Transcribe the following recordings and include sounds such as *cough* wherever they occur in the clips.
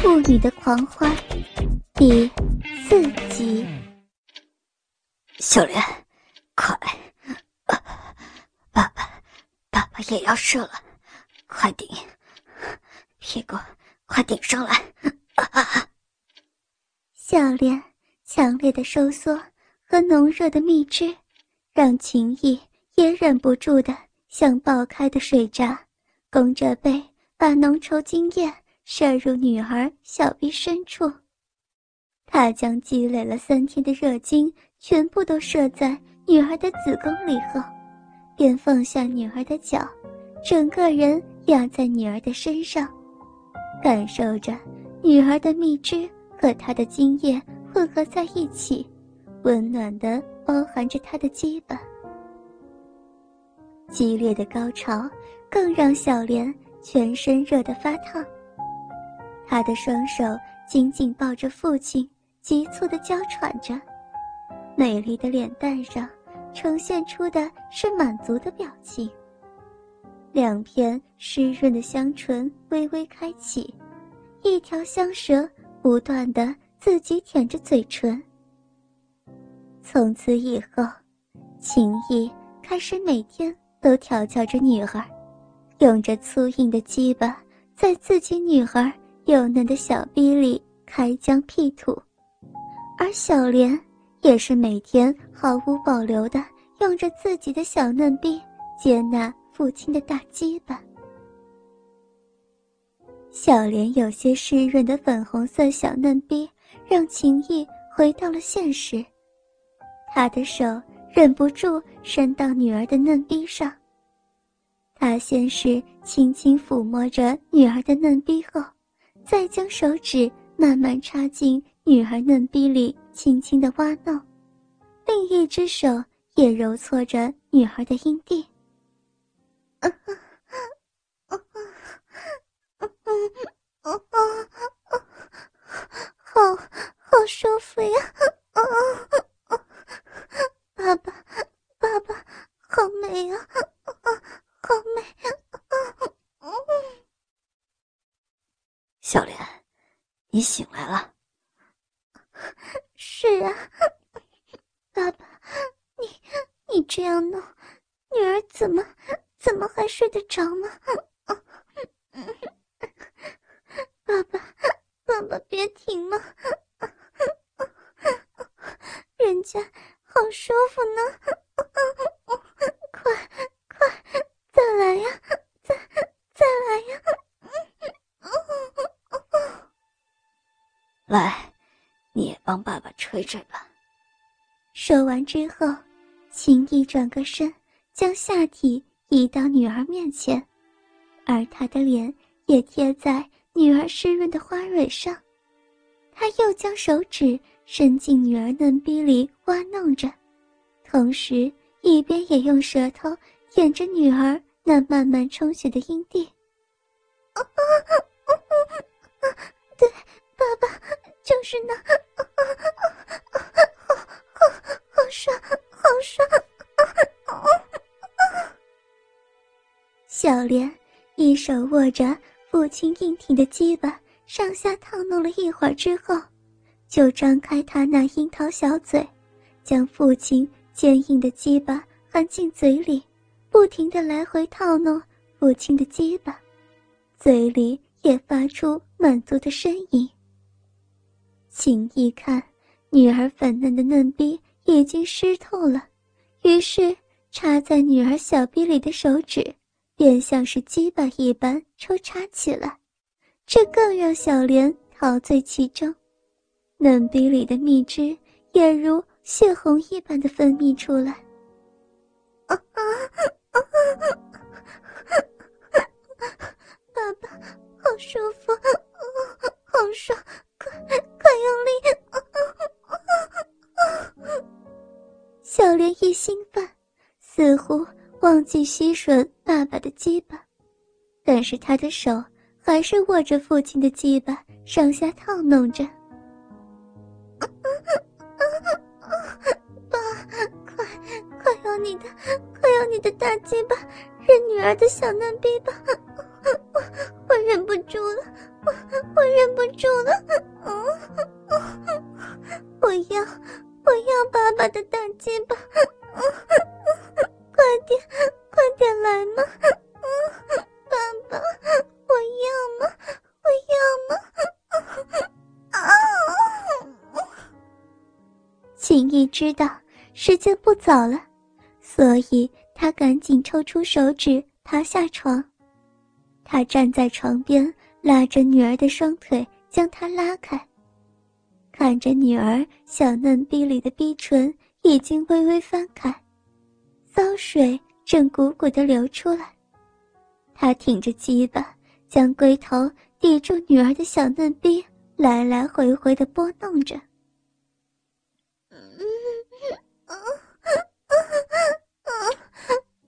妇女的狂欢第四集。小莲，快，爸爸，爸爸也要射了，快顶，屁股快顶上来！小莲强烈的收缩和浓热的蜜汁，让秦毅也忍不住的像爆开的水闸，弓着背把浓稠精液射入女儿小臂深处。他将积累了三天的热精全部都射在女儿的子宫里后，便放下女儿的脚，整个人压在女儿的身上，感受着女儿的蜜汁。和他的精液混合在一起，温暖的包含着他的基本。激烈的高潮更让小莲全身热得发烫。他的双手紧紧抱着父亲，急促的娇喘着，美丽的脸蛋上呈现出的是满足的表情。两片湿润的香唇微微开启，一条香舌。不断的自己舔着嘴唇。从此以后，秦毅开始每天都调教着女儿，用着粗硬的鸡巴在自己女儿幼嫩的小臂里开疆辟土，而小莲也是每天毫无保留的用着自己的小嫩臂接纳父亲的大鸡巴。小莲有些湿润的粉红色小嫩逼，让秦毅回到了现实。他的手忍不住伸到女儿的嫩逼上。他先是轻轻抚摸着女儿的嫩逼后，再将手指慢慢插进女儿嫩逼里，轻轻的挖弄，另一只手也揉搓着女儿的阴蒂 *laughs* 好舒服呀！啊啊，爸爸，爸爸，好美啊！啊，好美啊！嗯，小莲，你醒来了。是啊，爸爸，你你这样弄，女儿怎怎么还睡得着吗？爸爸，爸爸，别停了，人家好舒服呢，快快再来呀，再再来呀，来，你也帮爸爸吹吹吧。说完之后，秦毅转个身，将下体移到女儿面前，而他的脸也贴在。女儿湿润的花蕊上，他又将手指伸进女儿嫩逼里挖弄着，同时一边也用舌头舔着女儿那慢慢充血的阴蒂。对，爸爸就是那，好好好爽，好爽！小莲一手握着。父亲硬挺的鸡巴上下烫弄了一会儿之后，就张开他那樱桃小嘴，将父亲坚硬的鸡巴含进嘴里，不停的来回套弄父亲的鸡巴，嘴里也发出满足的呻吟。秦一看，女儿粉嫩的嫩逼已经湿透了，于是插在女儿小臂里的手指。便像是鸡巴一般抽插起来，这更让小莲陶醉其中，嫩逼里的蜜汁也如血红一般的分泌出来。啊啊啊啊！爸爸，好舒服，好爽，快快用力！小莲一兴奋，似乎。忘记吸吮爸爸的鸡巴，但是他的手还是握着父亲的鸡巴，上下套弄着。爸，快快用你的，快用你的大鸡巴，忍女儿的小嫩逼吧！我我忍不住了，我我忍不住了。我要，我要爸爸的大鸡巴。秦毅知道时间不早了，所以他赶紧抽出手指，爬下床。他站在床边，拉着女儿的双腿，将她拉开。看着女儿小嫩逼里的逼唇已经微微翻开，骚水正鼓鼓的流出来。他挺着鸡巴，将龟头抵住女儿的小嫩逼，来来回回的拨弄着。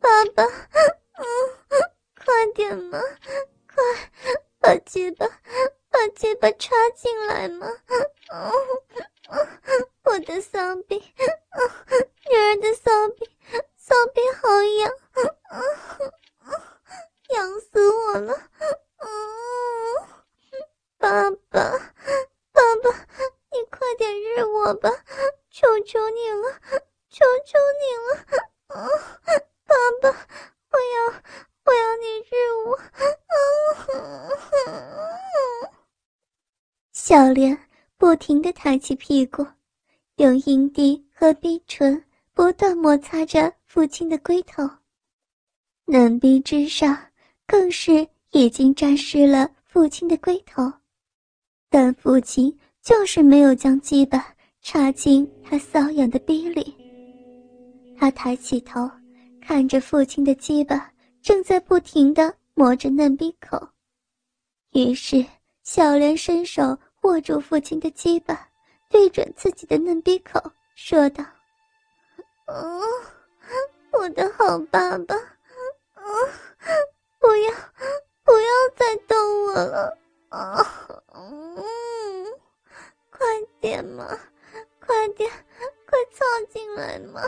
爸爸。快点嘛！快把鸡巴把鸡巴插进来嘛！我的骚逼，女儿的骚逼，骚逼好痒，痒死我了！爸爸，爸爸，你快点日我吧，求求你了，求求你了！爸爸，我要。我要你日我！小莲不停地抬起屁股，用阴蒂和逼唇不断摩擦着父亲的龟头，嫩逼之上更是已经沾湿了父亲的龟头，但父亲就是没有将鸡巴插进他瘙痒的逼里。他抬起头，看着父亲的鸡巴。正在不停地磨着嫩逼口，于是小莲伸手握住父亲的鸡巴，对准自己的嫩逼口说道：“哦，我的好爸爸，啊，不要，不要再动我了，啊，嗯，快点嘛，快点，快凑进来嘛，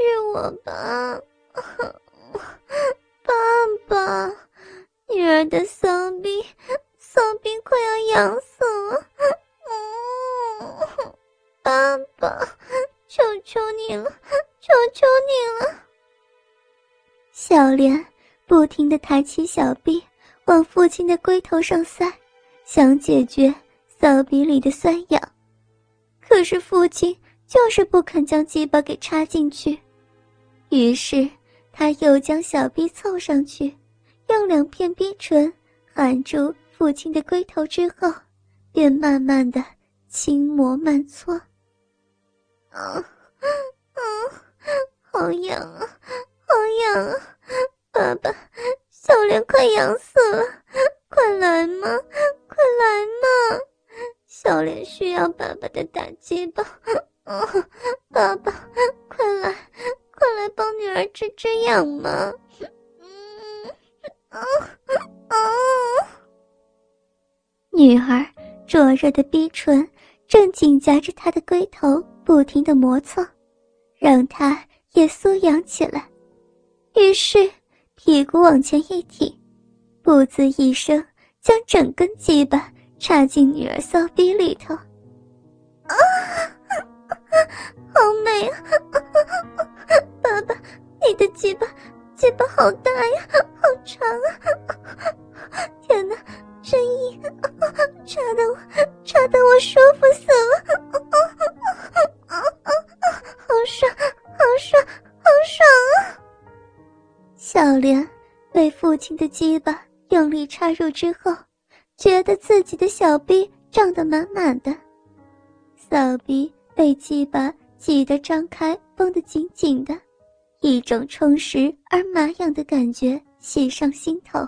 是我吧。”爸爸，女儿的骚逼，骚逼快要痒死了。嗯，爸爸，求求你了，求求你了。小莲不停的抬起小臂，往父亲的龟头上塞，想解决骚逼里的酸痒。可是父亲就是不肯将鸡巴给插进去，于是。他又将小臂凑上去，用两片逼唇含住父亲的龟头之后，便慢慢的轻磨慢搓。啊，啊，好痒啊，好痒啊！爸爸，小莲快痒死了，快来嘛，快来嘛！小莲需要爸爸的打击吧。啊，爸爸，快来！快来儿治治痒嘛！嗯，啊啊！女儿灼热的逼唇正紧夹着她的龟头，不停的磨蹭，让她也酥痒起来。于是屁股往前一挺，不滋一声，将整根鸡巴插进女儿骚逼里头。*laughs* 啊！好美啊！你的鸡巴，鸡巴好大呀，好长啊！*laughs* 天哪，声音，*laughs* 插的我，插的我舒服死了！*laughs* 好爽，好爽，好爽啊！小莲被父亲的鸡巴用力插入之后，觉得自己的小臂胀得满满的，小臂。被鸡巴挤得张开，绷得紧紧的，一种充实而麻痒的感觉袭上心头。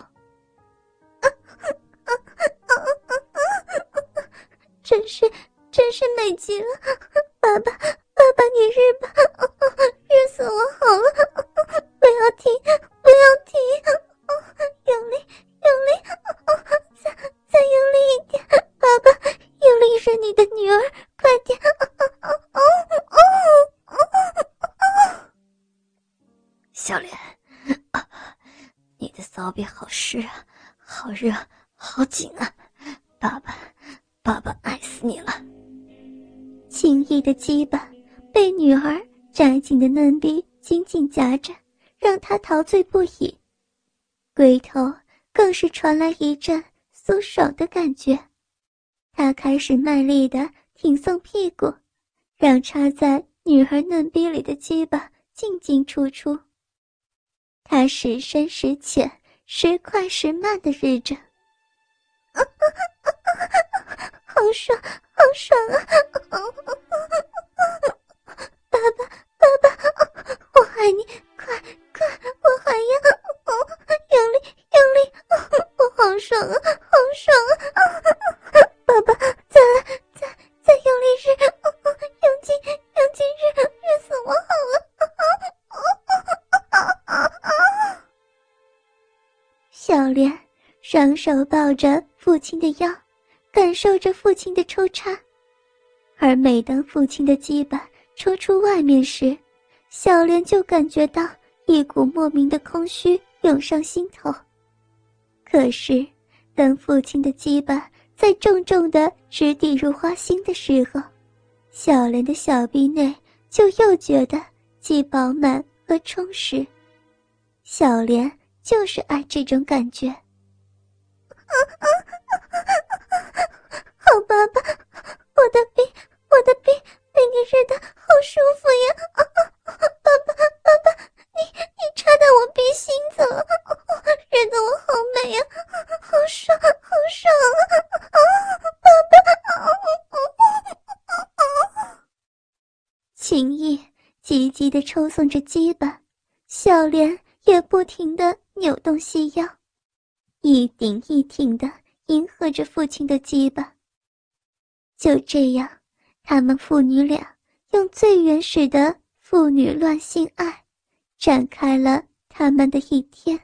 *laughs* 真是，真是美极了！爸爸，骚逼好湿啊，好热，好紧啊！爸爸，爸爸爱死你了。轻易的鸡巴被女儿扎紧的嫩逼紧紧夹着，让他陶醉不已。龟头更是传来一阵酥爽的感觉，他开始卖力的挺送屁股，让插在女儿嫩逼里的鸡巴进进出出。他时深时浅，时快时慢的日子，*laughs* 好爽，好爽啊！爸爸，爸爸，我爱你，快快，我还要，手抱着父亲的腰，感受着父亲的抽插，而每当父亲的鸡巴抽出外面时，小莲就感觉到一股莫名的空虚涌上心头。可是，当父亲的鸡巴在重重的直抵入花心的时候，小莲的小臂内就又觉得既饱满和充实。小莲。就是爱这种感觉。*laughs* 好爸爸，我的臂，我的臂被你日的好舒服呀！啊 *laughs* 爸爸，爸爸，你你插到我鼻心子了，*laughs* 日的我好美呀，好爽，好爽啊！啊爸爸，情意急急的抽送着鸡巴，小莲也不停的。扭动细腰，一顶一挺的迎合着父亲的鸡巴。就这样，他们父女俩用最原始的父女乱性爱，展开了他们的一天。